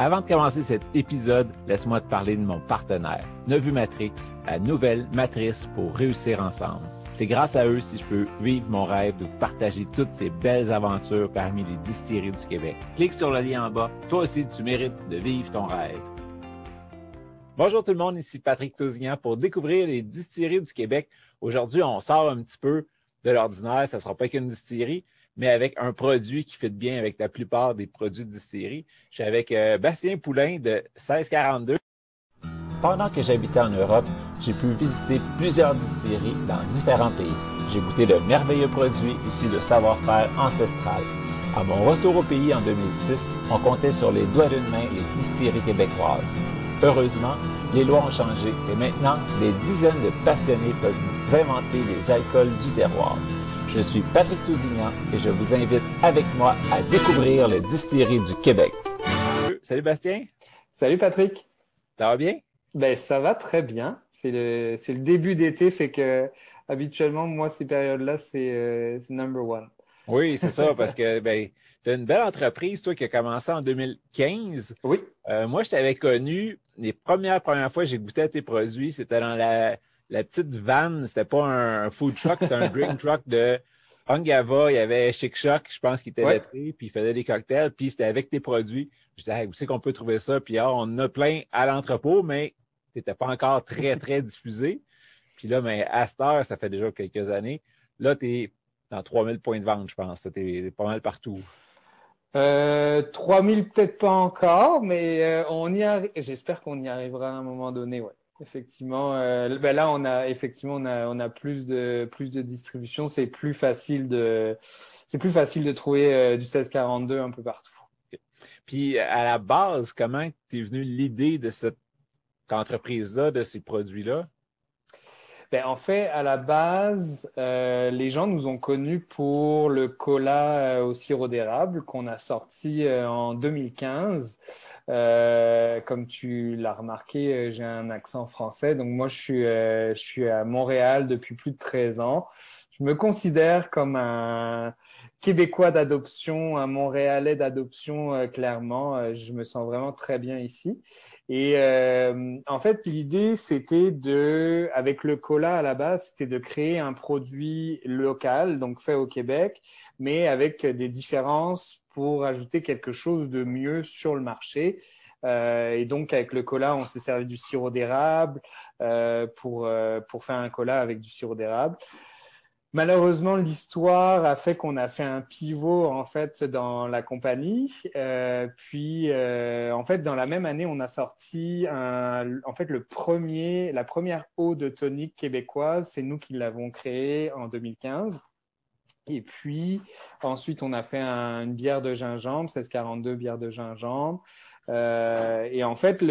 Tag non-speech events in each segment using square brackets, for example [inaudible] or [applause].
Avant de commencer cet épisode, laisse-moi te parler de mon partenaire, Nevu Matrix, la nouvelle matrice pour réussir ensemble. C'est grâce à eux si je peux vivre mon rêve de vous partager toutes ces belles aventures parmi les distilleries du Québec. Clique sur le lien en bas. Toi aussi, tu mérites de vivre ton rêve. Bonjour tout le monde, ici Patrick Tousignan pour découvrir les distilleries du Québec. Aujourd'hui, on sort un petit peu de l'ordinaire. Ça ne sera pas qu'une distillerie, mais avec un produit qui fit bien avec la plupart des produits de distillerie. Je suis avec euh, Bastien Poulain de 1642. Pendant que j'habitais en Europe, j'ai pu visiter plusieurs distilleries dans différents pays. J'ai goûté de merveilleux produits issus de savoir-faire ancestral. À mon retour au pays en 2006, on comptait sur les doigts d'une main les distilleries québécoises. Heureusement, les lois ont changé et maintenant, des dizaines de passionnés peuvent nous inventer les alcools du terroir. Je suis Patrick Tousignan et je vous invite avec moi à découvrir les distilleries du Québec. Salut Bastien. Salut Patrick. Ça va bien? Ben, ça va très bien. C'est le, c'est le début d'été, fait que habituellement, moi, ces périodes-là, c'est, euh, c'est number one. Oui, c'est ça, [laughs] parce que ben, tu as une belle entreprise, toi, qui a commencé en 2015. Oui. Euh, moi, je t'avais connu, les premières, premières fois que j'ai goûté à tes produits, c'était dans la, la petite vanne, c'était pas un, food truck, c'était un drink truck de Angava, il y avait Chic Choc, je pense, qui était Ouais. lettré, puis il faisait des cocktails, puis c'était avec tes produits. Je disais, hey, où c'est qu'on peut trouver ça? Puis ah, on en a plein à l'entrepôt, mais t'étais pas encore très, très diffusé. Puis là, mais à cette heure, ça fait déjà quelques années. Là, tu es dans 3000 points de vente, je pense. Tu es pas mal partout. Euh, 3000 peut-être pas encore, mais euh, on y J'espère qu'on y arrivera à un moment donné, ouais. Effectivement, euh, ben là on a effectivement on a on a plus de plus de distribution, c'est plus facile de c'est plus facile de trouver euh, du 1642 un peu partout. Puis à la base, comment t'es venu l'idée de cette entreprise-là, de ces produits-là? Ben, en fait, à la base, euh, les gens nous ont connus pour le cola au sirop d'érable qu'on a sorti euh, en 2015. Euh, comme tu l'as remarqué, euh, j'ai un accent français. Donc moi, je suis, euh, je suis à Montréal depuis plus de 13 ans. Je me considère comme un Québécois d'adoption, un Montréalais d'adoption, euh, clairement. Euh, je me sens vraiment très bien ici. Et euh, en fait, l'idée, c'était de, avec le cola à la base, c'était de créer un produit local, donc fait au Québec, mais avec des différences pour ajouter quelque chose de mieux sur le marché. Euh, et donc, avec le cola, on s'est servi du sirop d'érable euh, pour, euh, pour faire un cola avec du sirop d'érable. Malheureusement, l'histoire a fait qu'on a fait un pivot en fait dans la compagnie. Euh, puis, euh, en fait, dans la même année, on a sorti un, en fait le premier, la première eau de tonique québécoise. C'est nous qui l'avons créée en 2015. Et puis ensuite, on a fait un- une bière de gingembre, 1642 bière de gingembre. Euh, et en fait,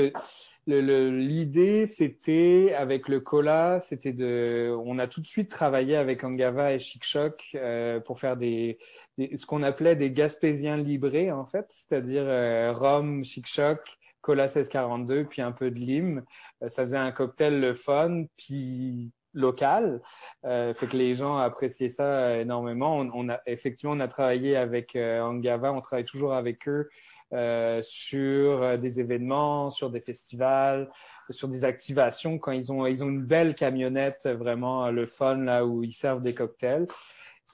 l'idée, c'était avec le cola, c'était de, on a tout de suite travaillé avec Angava et Chic Choc euh, pour faire des, ce qu'on appelait des Gaspésiens librés en fait, c'est-à-dire euh, rhum, Chic Choc, cola 1642, puis un peu de lime. Euh, ça faisait un cocktail le fun, puis local. Fait que les gens appréciaient ça énormément. On, a effectivement on a travaillé avec Angava, on travaille toujours avec eux euh, sur euh, des événements, sur des festivals, sur des activations quand ils ont ils ont une belle camionnette vraiment euh, le fun là où ils servent des cocktails.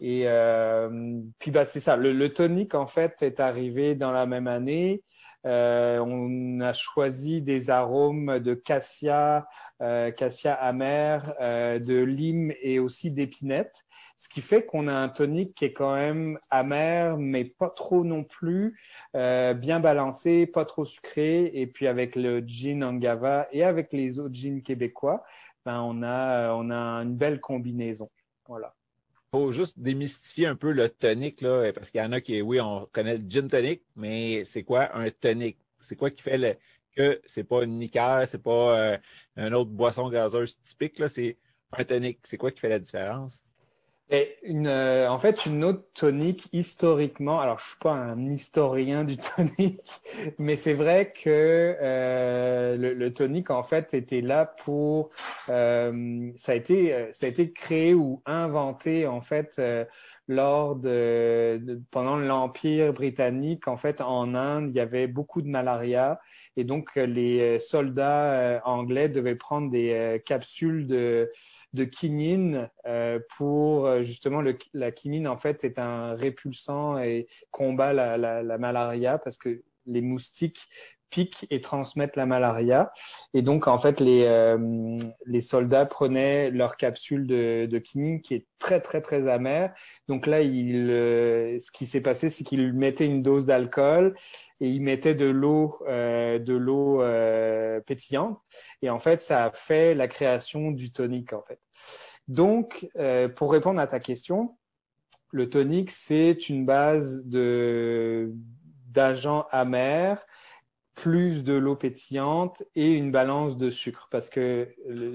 Et euh, puis bah c'est ça. Le, le tonic en fait est arrivé dans la même année. Euh, on a choisi des arômes de cassia, euh, cassia amer, euh, de lime et aussi d'épinette, ce qui fait qu'on a un tonic qui est quand même amer, mais pas trop non plus, bien balancé, pas trop sucré. Et puis avec le gin Angava et avec les autres gins québécois, ben on a on a une belle combinaison. Voilà. Faut juste démystifier un peu le tonic, là, parce qu'il y en a qui, oui, on connaît le gin tonic, mais c'est quoi un tonic? c'est quoi qui fait le, que c'est pas une liqueur, c'est pas euh, une autre boisson gazeuse typique, c'est un tonique. C'est quoi qui fait la différence? Et une, euh, en fait, une autre tonique, historiquement, alors je suis pas un historien du [laughs] tonique, mais c'est vrai que euh, le, le, tonique, en fait, était là pour... Euh, ça, a été, ça a été créé ou inventé, en fait, lors de, pendant l'Empire britannique, en fait, en Inde, il y avait beaucoup de malaria et donc les soldats anglais devaient prendre des capsules de, de quinine pour justement le, la quinine en fait est un répulsant et combat la, la, la malaria parce que les moustiques piquent et transmettent la malaria. Et donc, en fait, les, euh, les soldats prenaient leur capsule de, de quinine qui est très, très, très amère. Donc là, il, euh, ce qui s'est passé, c'est qu'ils mettaient une dose d'alcool et ils mettaient de l'eau euh, de l'eau euh, pétillante. Et en fait, ça a fait la création du tonique, en fait. Donc, pour répondre à ta question, le tonique, c'est une base de d'agents amers plus de l'eau pétillante et une balance de sucre parce que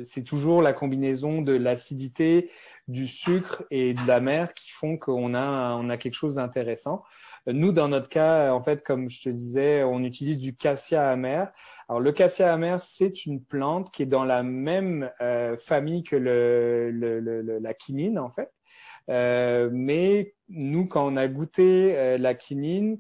c'est toujours la combinaison de l'acidité, du sucre et de la mer qui font qu'on a, on a quelque chose d'intéressant. Nous, dans notre cas, en fait, comme je te disais, on utilise du cassia amer. Alors, le cassia amer, c'est une plante qui est dans la même euh, famille que la quinine, en fait. Euh, mais nous, quand on a goûté euh, la quinine,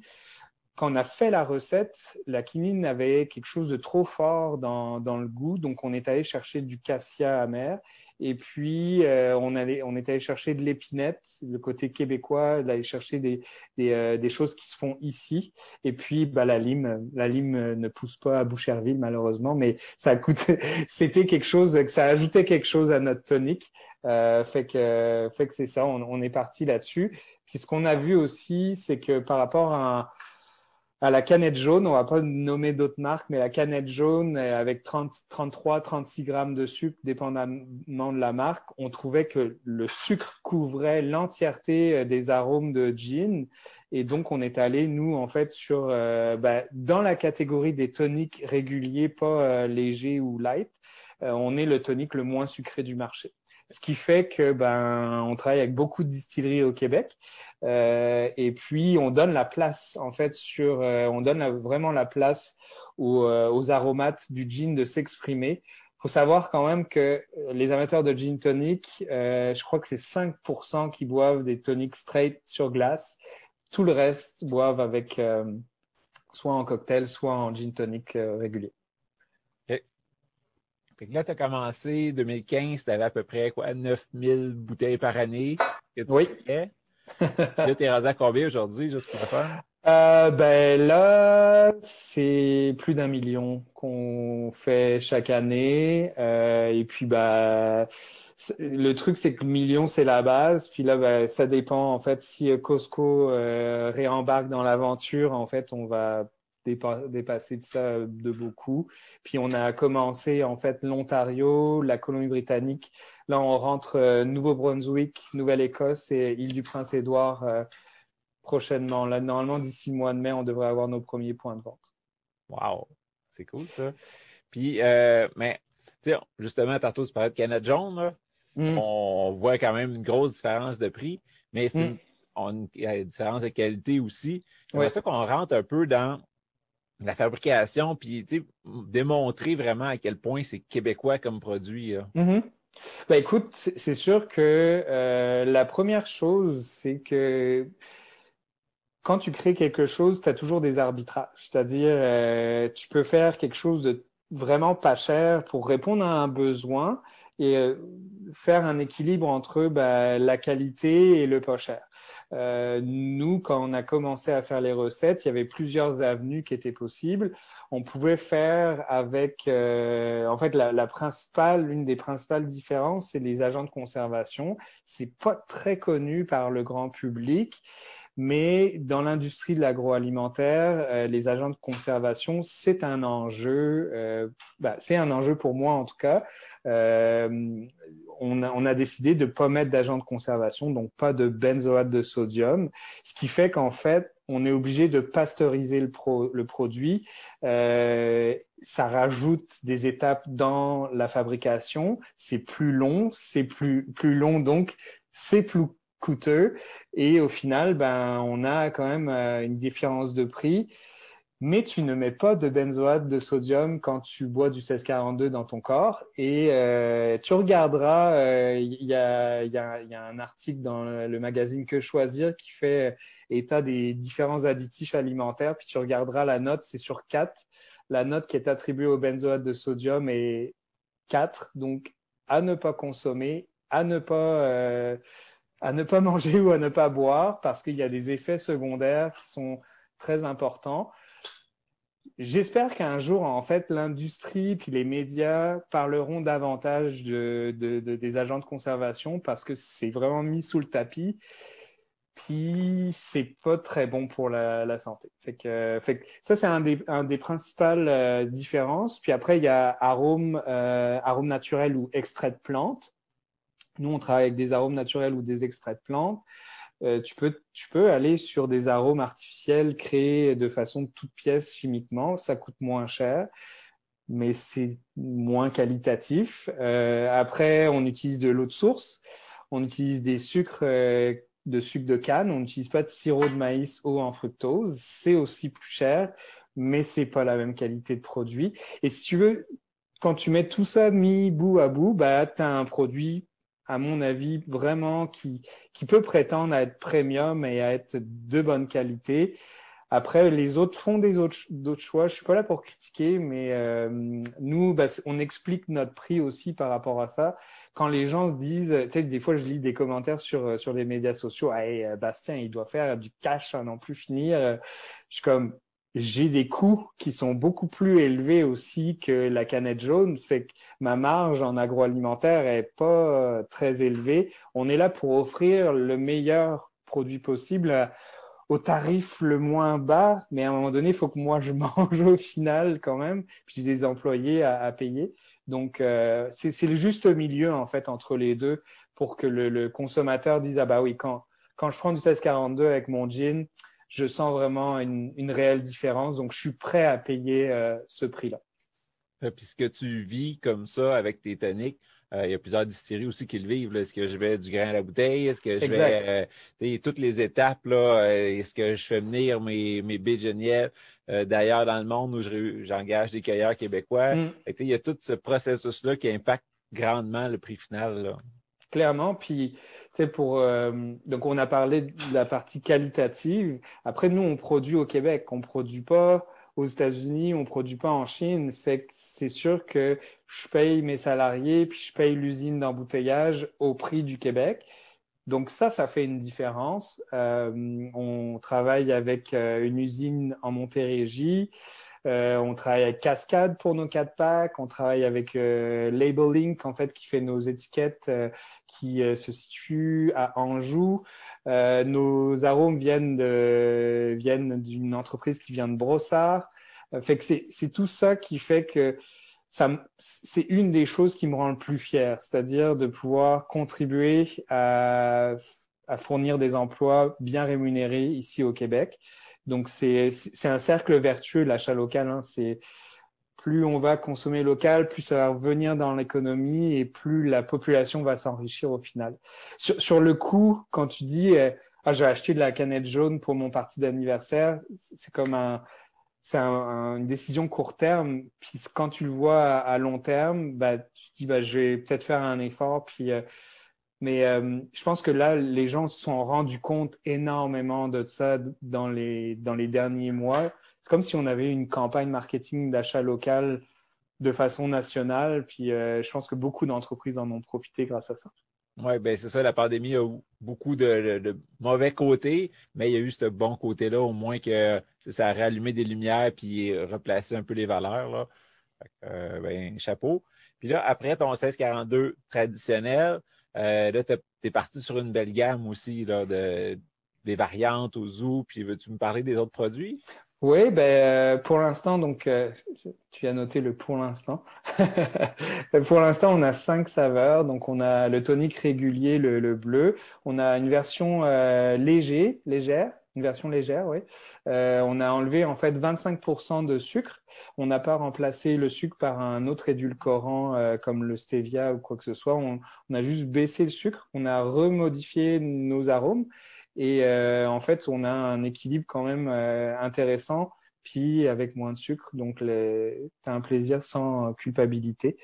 quand on a fait la recette, la quinine avait quelque chose de trop fort dans, dans le goût, donc on est allé chercher du cassia amer. Et puis, euh, on, allait, on est allé chercher de l'épinette, le côté québécois, d'aller chercher des, des, euh, des, choses qui se font ici. Et puis, bah, la lime, la lime ne pousse pas à Boucherville, malheureusement, mais ça coûtait, [laughs] c'était quelque chose, ça ajoutait quelque chose à notre tonique. Euh, fait que, fait que c'est ça, on, on est parti là-dessus. Puis, ce qu'on a vu aussi, c'est que par rapport à à la canette jaune, on va pas nommer d'autres marques, mais la canette jaune avec 30, 33, 36 grammes de sucre, dépendamment de la marque, on trouvait que le sucre couvrait l'entièreté euh, des arômes de gin. Et donc, on est allé, nous, en fait, sur euh, bah, dans la catégorie des toniques réguliers, pas euh, légers ou light. on est le tonique le moins sucré du marché. Ce qui fait que ben on travaille avec beaucoup de distilleries au Québec euh, et puis on donne la place en fait sur euh, on donne vraiment la place aux, euh, aux, aromates du gin de s'exprimer. Faut savoir quand même que les amateurs de gin tonic, je crois que c'est 5% qui boivent des tonics straight sur glace. Tout le reste boivent avec soit en cocktail, soit en gin tonic régulier. Fait que là, tu as commencé 2015, tu avais à peu près quoi, 9000 bouteilles par année que tu oui. là, tu es rasé à combien aujourd'hui, juste pour faire? [laughs] Euh, ben là, c'est plus d'un million qu'on fait chaque année. Euh, et puis, bah, le truc, c'est que million, c'est la base. Puis là, ben, ça dépend. En fait, si Costco euh, réembarque dans l'aventure, en fait, on va dépassé de ça de beaucoup. Puis on a commencé en fait l'Ontario, la Colombie-Britannique. Là, on rentre euh, Nouveau-Brunswick, Nouvelle-Écosse et Île-du-Prince-Édouard euh, prochainement. Là, normalement, d'ici le mois de mai, on devrait avoir nos premiers points de vente. Wow, c'est cool ça. Puis, euh, mais justement, tantôt, tu parlais de Canada jaune. Mm. On voit quand même une grosse différence de prix, mais c'est mm. une, une, différence de qualité aussi. C'est ça qu'on rentre un peu dans la fabrication, puis démontrer vraiment à quel point c'est québécois comme produit. Mm-hmm. Ben, écoute, c'est sûr que euh, la première chose, c'est que quand tu crées quelque chose, tu as toujours des arbitrages. C'est-à-dire, euh, tu peux faire quelque chose de vraiment pas cher pour répondre à un besoin et euh, faire un équilibre entre ben, la qualité et le pas cher. Euh, nous, quand on a commencé à faire les recettes, il y avait plusieurs avenues qui étaient possibles. On pouvait faire avec, euh, en fait, la, la, principale, l'une des principales différences, c'est les agents de conservation. C'est pas très connu par le grand public. Mais dans l'industrie de l'agroalimentaire, euh, les agents de conservation, c'est un enjeu. Euh, bah, c'est un enjeu pour moi en tout cas. Euh, on a, on a décidé de pas mettre d'agent de conservation, donc pas de benzoate de sodium, ce qui fait qu'en fait, on est obligé de pasteuriser le, pro, le produit. Euh, ça rajoute des étapes dans la fabrication. C'est plus long, c'est plus, plus long, donc c'est plus coûteux. Et au final, ben, on a quand même euh, une différence de prix mais tu ne mets pas de benzoate de sodium quand tu bois du 1642 dans ton corps. Et euh, tu regarderas, euh, il y, a, y, a, y, a, un article dans le magazine Que Choisir qui fait état des différents additifs alimentaires, puis tu regarderas la note, c'est sur 4. La note qui est attribuée au benzoate de sodium est 4, donc à ne pas consommer, à ne pas... à ne pas [laughs] manger ou à ne pas boire parce qu'il y a des effets secondaires qui sont très importants. J'espère qu'un jour, en fait, l'industrie puis les médias parleront davantage de, de, de, des agents de conservation parce que c'est vraiment mis sous le tapis. Puis c'est pas très bon pour la, santé. Fait ça c'est un des, principales euh, différences. Puis après il y a arôme, euh, arôme naturel ou extrait de plante. Nous on travaille avec des arômes naturels ou des extraits de plantes. Euh, tu, peux, tu peux aller sur des arômes artificiels créés de façon toute pièce chimiquement. Ça coûte moins cher, mais c'est moins qualitatif. Euh, après, on utilise de l'eau de source. On utilise des sucres euh, de sucre de canne. On n'utilise pas de sirop de maïs haut en fructose. C'est aussi plus cher, mais c'est pas la même qualité de produit. Et si tu veux, quand tu mets tout ça mis bout à bout, bah, tu as un produit à mon avis, vraiment qui, qui peut prétendre à être premium et à être de bonne qualité. Après, les autres font des autres, d'autres choix. Je suis pas là pour critiquer, mais euh, nous, bah, on explique notre prix aussi par rapport à ça. Quand les gens se disent, tu sais, des fois, je lis des commentaires sur sur les médias sociaux. Hey, Bastien, il doit faire du cash à n'en plus finir. Je suis comme, j'ai des coûts qui sont beaucoup plus élevés aussi que la canette jaune, fait que ma marge en agroalimentaire est pas euh, très élevée. On est là pour offrir le meilleur produit possible au tarif le moins bas, mais à un moment donné, il faut que moi je [laughs] mange au final quand même, puis j'ai des employés à, à payer. Donc euh, c'est le juste milieu en fait entre les deux pour que le, le consommateur dise ah bah oui quand quand je prends du 1642 avec mon jean, je sens vraiment une, une, réelle différence. Donc, je suis prêt à payer euh, ce prix-là. Euh, puisque tu vis comme ça avec tes toniques, euh, il y a plusieurs distilleries aussi qui le vivent. Est-ce que je vais du grain à la bouteille? Est-ce que je vais euh, toutes les étapes? là Est-ce que je fais venir mes, mes d'ailleurs dans le monde où j'engage des cueilleurs québécois? Mm. il y a tout ce processus-là qui impacte grandement le prix final. Là. Clairement. Puis pour euh, donc on a parlé de la partie qualitative. Après nous on produit au Québec, on produit pas aux États-Unis, on produit pas en Chine. Fait que c'est sûr que je paye mes salariés puis je paye l'usine d'embouteillage au prix du Québec. Donc ça, ça fait une différence. Euh, on travaille avec euh, une usine en Montérégie. Euh, on travaille avec Cascade pour nos 4 packs. On travaille avec euh, en fait, qui fait nos étiquettes euh, qui euh, se situe à Anjou. nos arômes viennent d'une entreprise qui vient de Brossard. c'est tout ça qui fait que c'est une des choses qui me rend le plus fier, c'est-à-dire de pouvoir contribuer à fournir des emplois bien rémunérés ici au Québec. Donc c'est un cercle vertueux l'achat local. Hein. C'est plus on va consommer local, plus ça va revenir dans l'économie et plus la population va s'enrichir au final. Sur, sur, le coup, quand tu dis euh, ah j'ai acheté de la canette jaune pour mon parti d'anniversaire, c'est comme un c'est un, une décision court terme. Puis quand tu le vois à, long terme, bah tu te dis bah je vais peut-être faire un effort puis euh, mais euh, je pense que là, les gens se sont rendus compte énormément de ça dans les, dans les derniers mois. C'est comme si on avait une campagne marketing d'achat local de façon nationale. Puis euh, je pense que beaucoup d'entreprises en ont profité grâce à ça. Oui, ben c'est ça, la pandémie a beaucoup de, mauvais côtés, mais il y a eu ce bon côté-là, au moins que ça a rallumé des lumières puis replacé un peu les valeurs. Là. Euh, ben, chapeau. Puis là, après ton 1642 traditionnel, euh, là, tu es parti sur une belle gamme aussi là, de, des variantes au zoo. Puis veux-tu me parler des autres produits? Oui, ben, pour l'instant, donc, tu as noté le pour l'instant. [laughs] pour l'instant, on a cinq saveurs. Donc, on a le tonique régulier, le, le bleu. On a une version léger, légère, une version légère, oui. Euh, on a enlevé en fait 25% de sucre. On n'a pas remplacé le sucre par un autre édulcorant euh, comme le stevia ou quoi que ce soit. On, a juste baissé le sucre. On a remodifié nos arômes et euh, en fait, on a un équilibre quand même intéressant puis avec moins de sucre, donc tu as un plaisir sans culpabilité.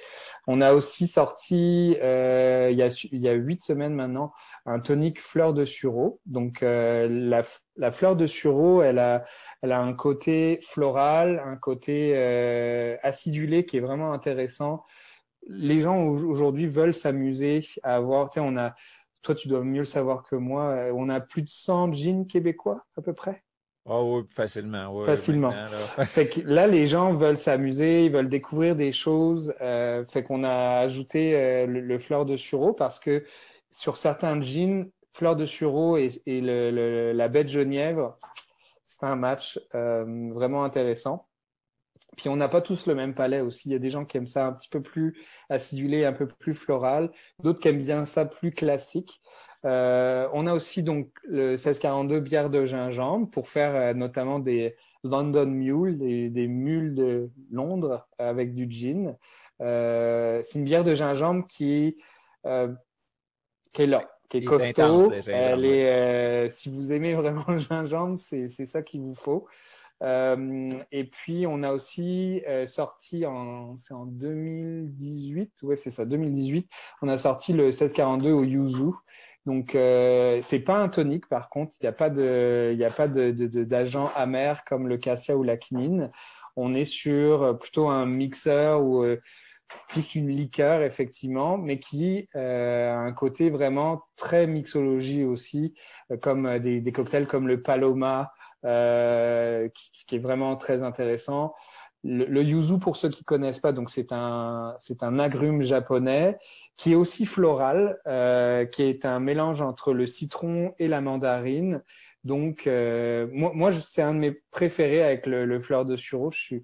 On a aussi sorti, euh, il, y a, il y a huit semaines maintenant, un tonique fleur de sureau. Donc euh, la, la, fleur de sureau, elle a, elle a un côté floral, un côté euh, acidulé qui est vraiment intéressant. Les gens aujourd'hui veulent s'amuser à avoir, tu sais, on a, toi tu dois mieux le savoir que moi, on a plus de 100 jeans québécois à peu près. Oh oui, facilement. facilement. Là. [laughs] fait que là, les gens veulent s'amuser, ils veulent découvrir des choses. Euh, fait qu'on a ajouté euh, le, fleur de sureau parce que sur certains jeans, fleur de sureau et, et le, la de Genièvre, c'est un match euh, vraiment intéressant. Puis on n'a pas tous le même palais aussi. Il y a des gens qui aiment ça un petit peu plus acidulé, un peu plus floral. D'autres qui aiment bien ça plus classique. Euh, on a aussi donc le 1642 bière de gingembre pour faire euh, notamment des London Mule, des, mules de Londres avec du gin. Euh, c'est une bière de gingembre qui, qui est là, qui est costaud. Elle est, si vous aimez [laughs] vraiment le gingembre, c'est ça qu'il vous faut. et puis, on a aussi sorti en, c'est en 2018, ouais, c'est ça, 2018, on a sorti le 1642 au yuzu, donc, euh, c'est pas un tonique, par contre. Il n'y a pas de, il a pas de, d'agent amer comme le cassia ou la quinine. On est sur euh, plutôt un mixeur ou euh, plus une liqueur, effectivement, mais qui euh, a un côté vraiment très mixologie aussi, comme des, des, cocktails comme le Paloma, qui, qui, est vraiment très intéressant. Le, yuzu, pour ceux qui connaissent pas, donc c'est un c'est un agrume japonais qui est aussi floral, euh, qui est un mélange entre le citron et la mandarine. Donc euh, moi, moi c'est un de mes préférés avec le, le fleur de sureau. Je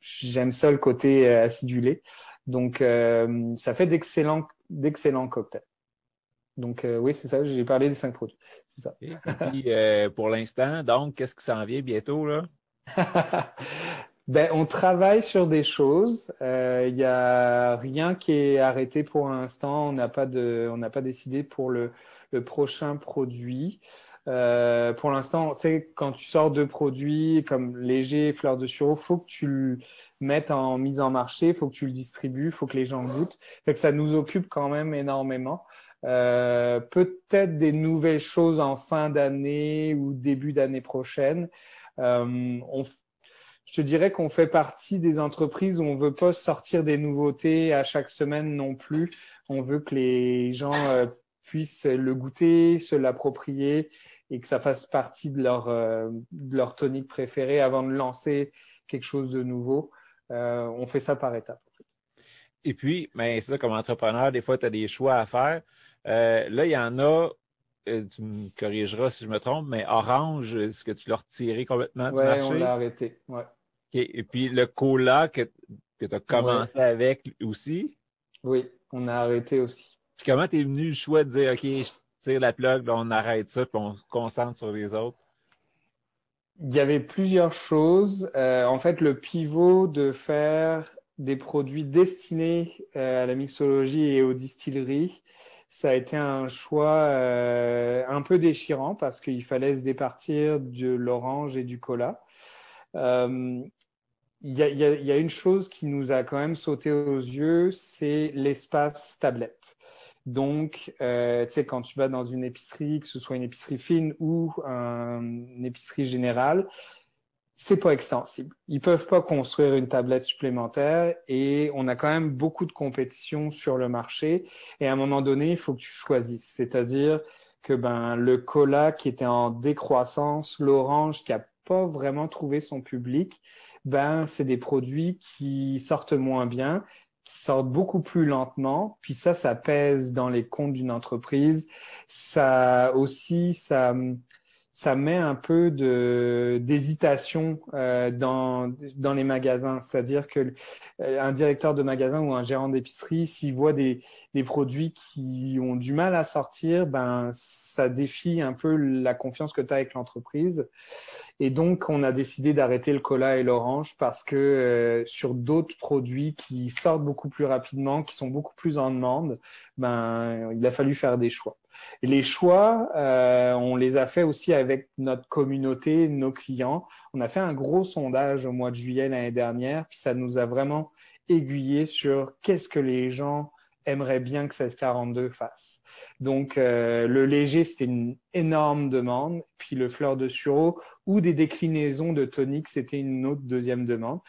j'aime ça le côté euh, acidulé. Donc euh, ça fait d'excellents d'excellents cocktails. Donc oui, c'est ça. J'ai parlé des cinq produits. C'est ça. Et puis, pour l'instant, donc qu'est-ce qui s'en vient bientôt là? [laughs] Ben, on travaille sur des choses. Il euh, n'y a rien qui est arrêté pour l'instant. On n'a pas de, on n'a pas décidé pour le, le prochain produit. Euh, pour l'instant, tu sais, quand tu sors de produits comme léger, fleur de sureau, faut que tu le mettes en mise en marché, faut que tu le distribues, faut que les gens goûtent. Fait que ça nous occupe quand même énormément. Euh, peut-être des nouvelles choses en fin d'année ou début d'année prochaine. Euh, on, je dirais qu'on fait partie des entreprises où on veut pas sortir des nouveautés à chaque semaine non plus. On veut que les gens euh, puissent le goûter, se l'approprier et que ça fasse partie de leur, euh, de leur tonique préférée avant de lancer quelque chose de nouveau. Euh, on fait ça par étapes. Et puis, ben, ça, comme entrepreneur, des fois, tu as des choix à faire. là, il y en a tu me corrigeras si je me trompe, mais Orange, est-ce que tu l'as retiré complètement du marché? Oui, on l'a arrêté. Ouais. Et puis le cola que, que tu as commencé avec aussi? Oui, on a arrêté aussi. Puis comment t'es venu le choix de dire, OK, je tire la plug, on arrête ça, puis on se concentre sur les autres? Il y avait plusieurs choses. Euh, en fait, le pivot de faire des produits destinés euh, à la mixologie et aux distilleries, ça a été un choix euh, un peu déchirant parce qu'il fallait se départir de l'orange et du cola. Euh, il y, a, y, a, une chose qui nous a quand même sauté aux yeux, c'est l'espace tablette. Donc, euh, tu sais, quand tu vas dans une épicerie, que ce soit une épicerie fine ou une épicerie générale, c'est pas extensible. Ils peuvent pas construire une tablette supplémentaire et on a quand même beaucoup de compétition sur le marché. Et à un moment donné, il faut que tu choisisses. C'est-à-dire que ben le cola qui était en décroissance, l'orange qui a pas vraiment trouvé son public, ben c'est des produits qui sortent moins bien, qui sortent beaucoup plus lentement, puis ça, ça pèse dans les comptes d'une entreprise. Ça aussi, ça ça met un peu de d'hésitation euh, dans dans les magasins. C'est-à-dire que euh, un directeur de magasin ou un gérant d'épicerie, s'il voit des des produits qui ont du mal à sortir, ben ça défie un peu la confiance que tu as avec l'entreprise. Et donc, on a décidé d'arrêter le cola et l'orange parce que euh, sur d'autres produits qui sortent beaucoup plus rapidement, qui sont beaucoup plus en demande, ben il a fallu faire des choix. Les choix, euh, on les a fait aussi avec notre communauté, nos clients. On a fait un gros sondage au mois de juillet l'année dernière, puis ça nous a vraiment aiguillé sur qu'est-ce que les gens aimeraient bien que 1642 fasse. Donc euh, le léger, c'était une énorme demande, puis le fleur de sureau ou des déclinaisons de tonique, c'était une autre deuxième demande.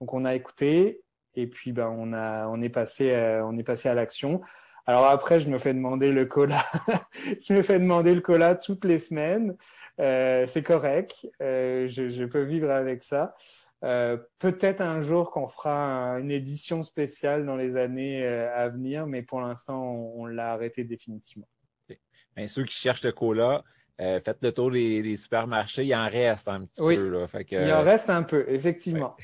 Donc on a écouté et puis ben on a on est passé euh, on est passé à l'action. Alors après, je me fais demander le cola. [laughs] je me fais demander le cola toutes les semaines. Euh, c'est correct. Euh, je, je, peux vivre avec ça. Euh, Peut-être un jour qu'on fera une édition spéciale dans les années à venir, mais pour l'instant, on, on l'a arrêté définitivement. Okay. Ceux qui cherchent le cola, euh, faites le tour des, des, supermarchés. Il en reste un petit oui, peu. Là. Fait que, il en reste un peu, effectivement.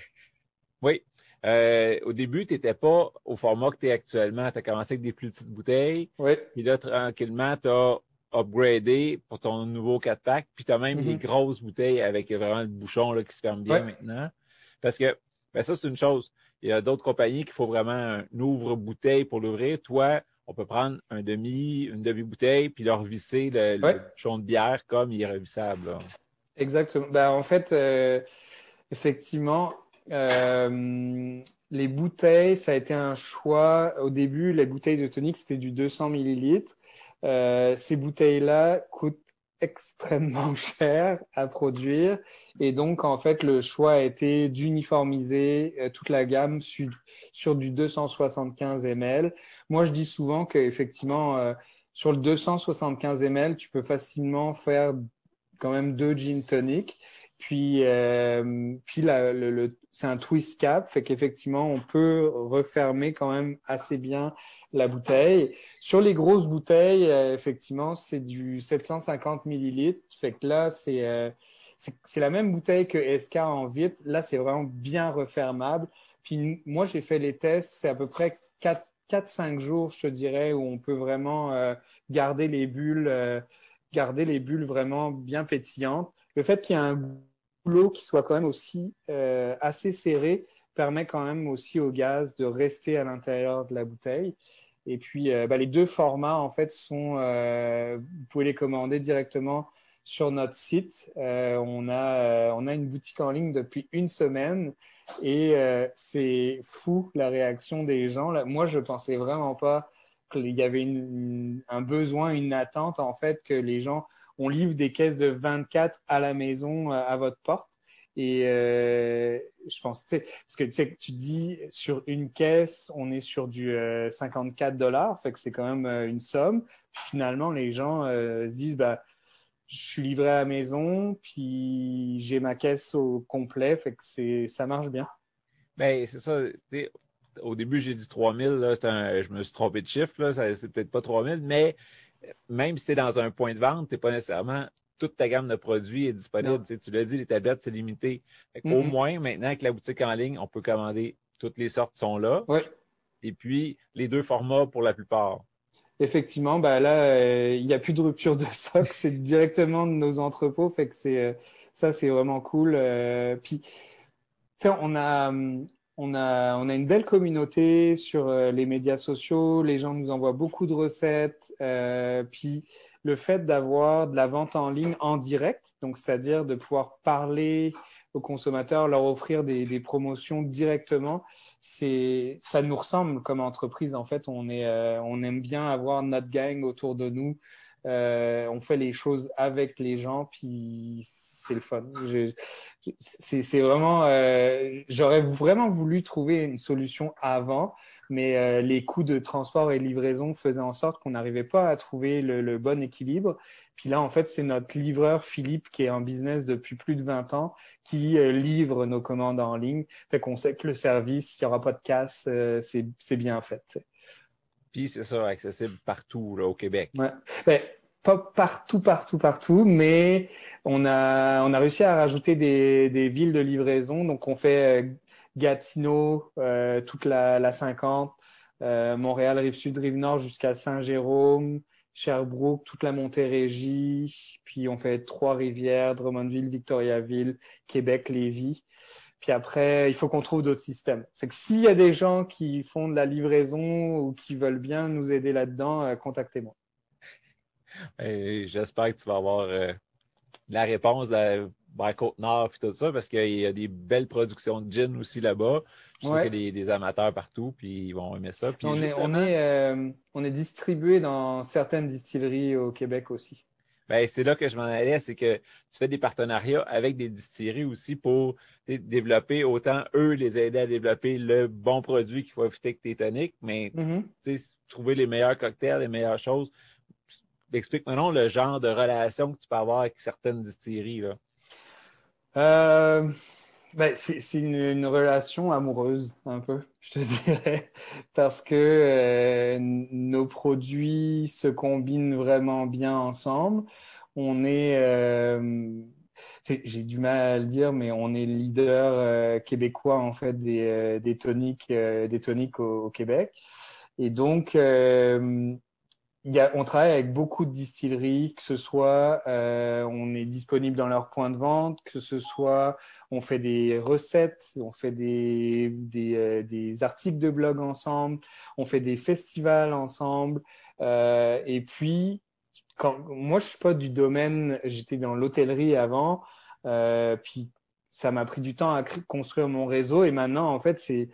Oui. Euh, au début, tu n'étais pas au format que tu es actuellement. Tu as commencé avec des plus petites bouteilles. Oui. Puis là, tranquillement, tu as upgradé pour ton nouveau 4-pack. Puis tu as même mm -hmm. des grosses bouteilles avec vraiment le bouchon là, qui se ferme bien maintenant. Parce que ben ça, c'est une chose. Il y a d'autres compagnies qu'il faut vraiment un ouvre-bouteille pour l'ouvrir. Toi, on peut prendre un demi, une demi-bouteille puis leur visser le, ouais. le bouchon de bière comme il est revissable. Là. Exactement. Ben, en fait, euh, effectivement, euh, les bouteilles, ça a été un choix. Au début, les bouteilles de tonique, c'était du 200 millilitres. Euh, ces bouteilles-là coûtent extrêmement [laughs] cher à produire et donc en fait le choix a été d'uniformiser euh, toute la gamme sur, du 275 ml. Moi je dis souvent que effectivement euh, sur le 275 ml tu peux facilement faire quand même deux gin tonic puis puis le, le c'est un twist cap fait qu'effectivement on peut refermer quand même assez bien la bouteille. Sur les grosses bouteilles, euh, effectivement, c'est du 750 millilitres. Fait que là, c'est euh, c'est la même bouteille que SK en vitre. Là, c'est vraiment bien refermable. Puis moi, j'ai fait les tests. C'est à peu près 4-5 jours, je te dirais, où on peut vraiment euh, garder les bulles, euh, garder les bulles vraiment bien pétillantes. Le fait qu'il y ait un goulot qui soit quand même aussi euh, assez serré permet quand même aussi au gaz de rester à l'intérieur de la bouteille. Et puis, euh, bah, les deux formats, en fait, sont, euh, vous pouvez les commander directement sur notre site. On, a, on a une boutique en ligne depuis une semaine et c'est fou la réaction des gens. Moi, je pensais vraiment pas qu'il y avait un besoin, une attente, en fait, que les gens, on livre des caisses de 24 à la maison, à votre porte. Et euh, je pense, parce que tu sais, tu dis sur une caisse, on est sur du euh, 54 dollars, fait que c'est quand même euh, une somme. Finalement, les gens euh, se disent, bah, je suis livré à la maison, puis j'ai ma caisse au complet, fait que c'est, ça marche bien. Ben, c'est ça. Au début, j'ai dit 3000, là, un, je me suis trompé de chiffre, là, c'est peut-être pas 3000, mais même si tu es dans un point de vente, tu n'es pas nécessairement toute ta gamme de produits est disponible. Tu, sais, tu l'as dit, les tablettes, c'est limité. Au mm -hmm. moins, maintenant, avec la boutique en ligne, on peut commander toutes les sortes sont là. Oui. Et puis, les deux formats pour la plupart. Effectivement, ben là, euh, il n'y a plus de rupture de [laughs] stock. c'est directement de nos entrepôts. Fait que c'est euh, ça, c'est vraiment cool. Euh, puis, on a, on a, on a une belle communauté sur euh, les médias sociaux. Les gens nous envoient beaucoup de recettes. Euh, puis, le fait d'avoir de la vente en ligne en direct, donc c'est-à-dire de pouvoir parler aux consommateurs, leur offrir des, promotions directement, c'est ça nous ressemble comme entreprise en fait. On est, euh, on aime bien avoir notre gang autour de nous. On fait les choses avec les gens, puis c'est le fun. C'est vraiment, euh, j'aurais vraiment voulu trouver une solution avant mais euh, les coûts de transport et livraison faisaient en sorte qu'on n'arrivait pas à trouver le, le, bon équilibre. Puis là, en fait, c'est notre livreur Philippe qui est en business depuis plus de 20 ans qui euh, livre nos commandes en ligne. Fait qu'on sait que le service, il n'y aura pas de casse, c'est bien fait. T'sais. Puis c'est ça, accessible partout là, au Québec. Ouais. Ben, pas partout, partout, partout, mais on a, on a réussi à rajouter des, des villes de livraison. Donc, on fait euh, Gatineau, euh, toute la, la 50, euh, Montréal, Rive-Sud, Rive-Nord jusqu'à Saint-Jérôme, Sherbrooke, toute la Montérégie. Puis, on fait Trois-Rivières, Drummondville, Victoriaville, Québec, Lévis. Puis après, il faut qu'on trouve d'autres systèmes. Fait que s'il y a des gens qui font de la livraison ou qui veulent bien nous aider là-dedans, euh, contactez-moi. J'espère que tu vas avoir euh, la réponse de la Côte-Nord et tout ça, parce qu'il y a des belles productions de gin aussi là-bas. Je sais qu'il y a des, amateurs partout, puis ils vont aimer ça. on, est, on, est, euh, on est distribué dans certaines distilleries au Québec aussi. Ben, c'est là que je m'en allais, c'est que tu fais des partenariats avec des distilleries aussi pour développer, autant eux les aider à développer le bon produit qui va éviter avec tes toniques, mais mm-hmm. trouver les meilleurs cocktails, les meilleures choses. Explique-moi le genre de relation que tu peux avoir avec certaines distilleries. Euh, ben, c'est une, relation amoureuse, un peu, je te [laughs] dirais, parce que euh, nos produits se combinent vraiment bien ensemble. On est, euh, j'ai du mal à le dire, mais on est leader québécois en fait des, toniques, des toniques au, Québec. Et donc, on travaille avec beaucoup de distilleries, que ce soit euh, on est disponible dans leur point de vente, que ce soit on fait des recettes, on fait des, des, euh, des articles de blog ensemble, on fait des festivals ensemble. Euh, et puis, quand, moi, je suis pas du domaine, j'étais dans l'hôtellerie avant, euh, puis ça m'a pris du temps à construire mon réseau et maintenant, en fait, c'est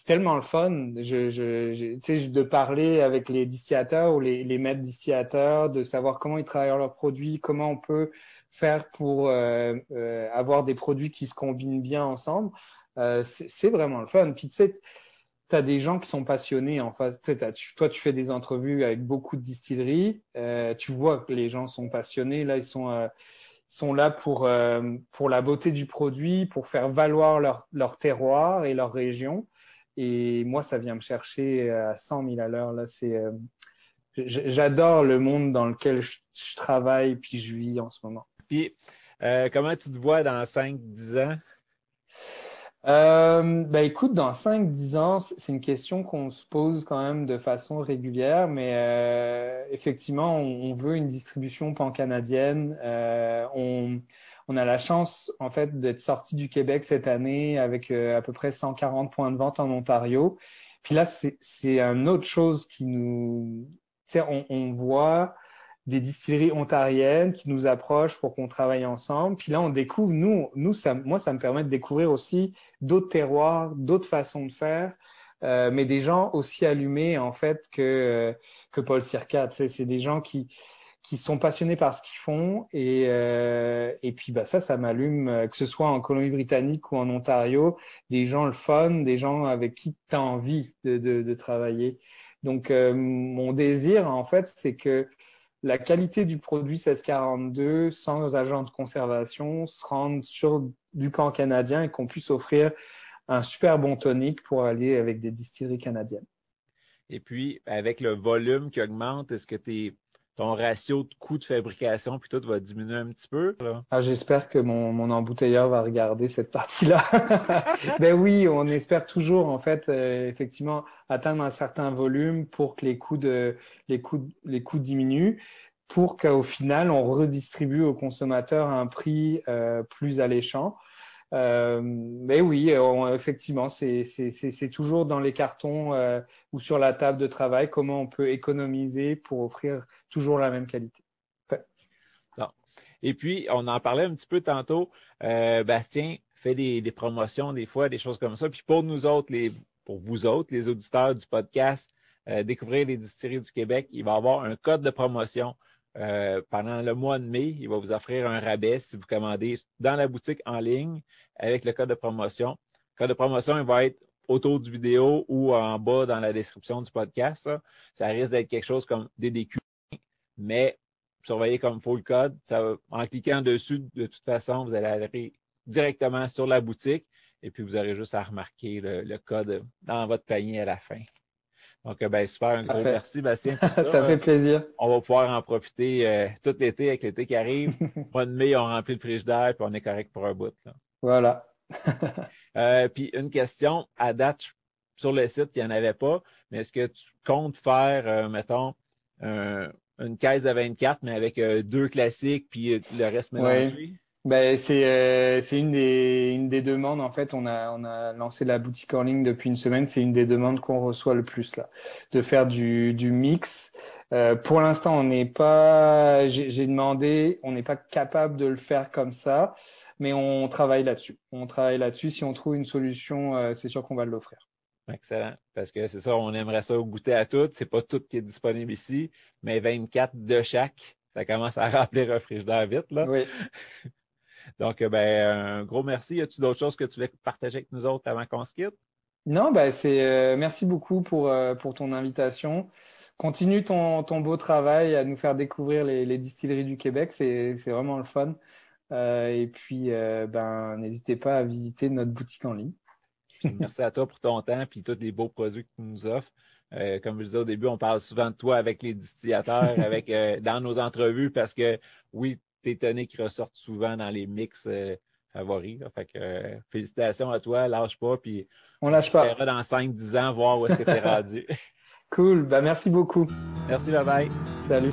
c'est tellement le fun de parler avec les distillateurs ou les, maîtres distillateurs, de savoir comment ils travaillent leurs produits, comment on peut faire pour euh, euh, avoir des produits qui se combinent bien ensemble. Euh, c'est vraiment le fun. Puis tu tu as des gens qui sont passionnés en face. Toi, tu fais des entrevues avec beaucoup de distilleries. Tu vois que les gens sont passionnés. Là, ils sont, là pour, la beauté du produit, pour faire valoir leur terroir et leur région. Et moi, ça vient me chercher à 100 000 à l'heure. Là, c'est, euh, j'adore le monde dans lequel je, travaille puis je vis en ce moment. Puis, euh, comment tu te vois dans 5-10 ans? Euh, ben écoute, dans 5-10 ans, c'est une question qu'on se pose quand même de façon régulière, mais euh, effectivement, on, on, veut une distribution pan-canadienne. Euh, on, on a la chance, en fait, d'être sorti du Québec cette année avec euh, à peu près 140 points de vente en Ontario. Puis là, c'est une autre chose qui nous... On, on, voit des distilleries ontariennes qui nous approchent pour qu'on travaille ensemble. Puis là, on découvre, nous, nous moi, ça me permet de découvrir aussi d'autres terroirs, d'autres façons de faire. Euh, mais des gens aussi allumés en fait que euh, que Paul Circa. C'est des gens qui qui sont passionnés par ce qu'ils font et euh, et puis bah ça ça m'allume euh, que ce soit en Colombie-Britannique ou en Ontario des gens le fun des gens avec qui tu as envie de, de, travailler donc euh, mon désir en fait c'est que la qualité du produit 1642 sans agent de conservation se rende sur du pan canadien et qu'on puisse offrir un super bon tonique pour aller avec des distilleries canadiennes. Et puis, avec le volume qui augmente, est-ce que tu es ton ratio de coût de fabrication, puis tout va diminuer un petit peu. Ah, J'espère que mon, mon, embouteilleur va regarder cette partie-là. [laughs] ben oui, on espère toujours, en fait, euh, effectivement, atteindre un certain volume pour que les coûts, de, les coûts, les coûts diminuent, pour qu'au final, on redistribue aux consommateurs un prix euh, plus alléchant. Euh, mais oui, effectivement, c'est toujours dans les cartons euh, ou sur la table de travail comment on peut économiser pour offrir toujours la même qualité. Et puis, on en parlait un petit peu tantôt. Euh, Bastien fait des, des, promotions des fois, des choses comme ça. Puis pour nous autres, les, pour vous autres, les auditeurs du podcast, découvrir les distilleries du Québec, il va y avoir un code de promotion euh, pendant le mois de mai, il va vous offrir un rabais si vous commandez dans la boutique en ligne avec le code de promotion. Le code de promotion, il va être autour du vidéo ou en bas dans la description du podcast. Ça, risque d'être quelque chose comme DDQ, mais surveillez comme full code. Ça, en cliquant dessus, de toute façon, vous allez aller directement sur la boutique et puis vous aurez juste à remarquer le, le code dans votre panier à la fin. Donc, ben, super, un gros merci, Bastien. Pour [laughs] ça, Ça fait plaisir. on va pouvoir en profiter euh, tout l'été avec l'été qui arrive. [laughs] Mois de mai, on remplit le frigidaire puis on est correct pour un bout. Là. Voilà. [laughs] Euh, puis une question, à date, sur le site, il n'y en avait pas, mais est-ce que tu comptes faire, euh, mettons, un- une caisse de 24, mais avec deux classiques puis le reste mélangé? Ben, c'est euh, c'est une des, une des demandes. En fait, on a, on a lancé la boutique en ligne depuis une semaine. C'est une des demandes qu'on reçoit le plus là, de faire du, du mix. Euh, pour l'instant, on n'est pas. J'ai j'ai demandé, on n'est pas capable de le faire comme ça, mais on travaille là-dessus. On travaille là-dessus. Si on trouve une solution, euh, c'est sûr qu'on va l'offrir. Excellent. Parce que c'est ça, on aimerait ça goûter à tout. C'est pas tout qui est disponible ici, mais 24 de chaque. Ça commence à [laughs] remplir un frigidaire vite, là. Oui. Donc, euh, ben, un gros merci. Y a-tu d'autres choses que tu voulais partager avec nous autres avant qu'on se quitte? Non, bah c'est euh, merci beaucoup pour, euh, pour ton invitation. Continue ton, ton beau travail à nous faire découvrir les, les distilleries du Québec, c'est vraiment le fun. Euh, et puis ben n'hésitez pas à visiter notre boutique en ligne. [laughs] Merci à toi pour ton temps et tous les beaux produits que tu nous offres. Euh, comme je disais au début, on parle souvent de toi avec les distillateurs, [laughs] avec euh, dans nos entrevues, parce que oui, tes toniques ressortent souvent dans les mix euh, favoris. Fait que euh, félicitations à toi, lâche pas, puis On lâche on pas. verra dans 5-10 ans voir où est-ce que tu es [laughs] rendu. Cool, bah merci beaucoup. Merci, bye bye. Salut.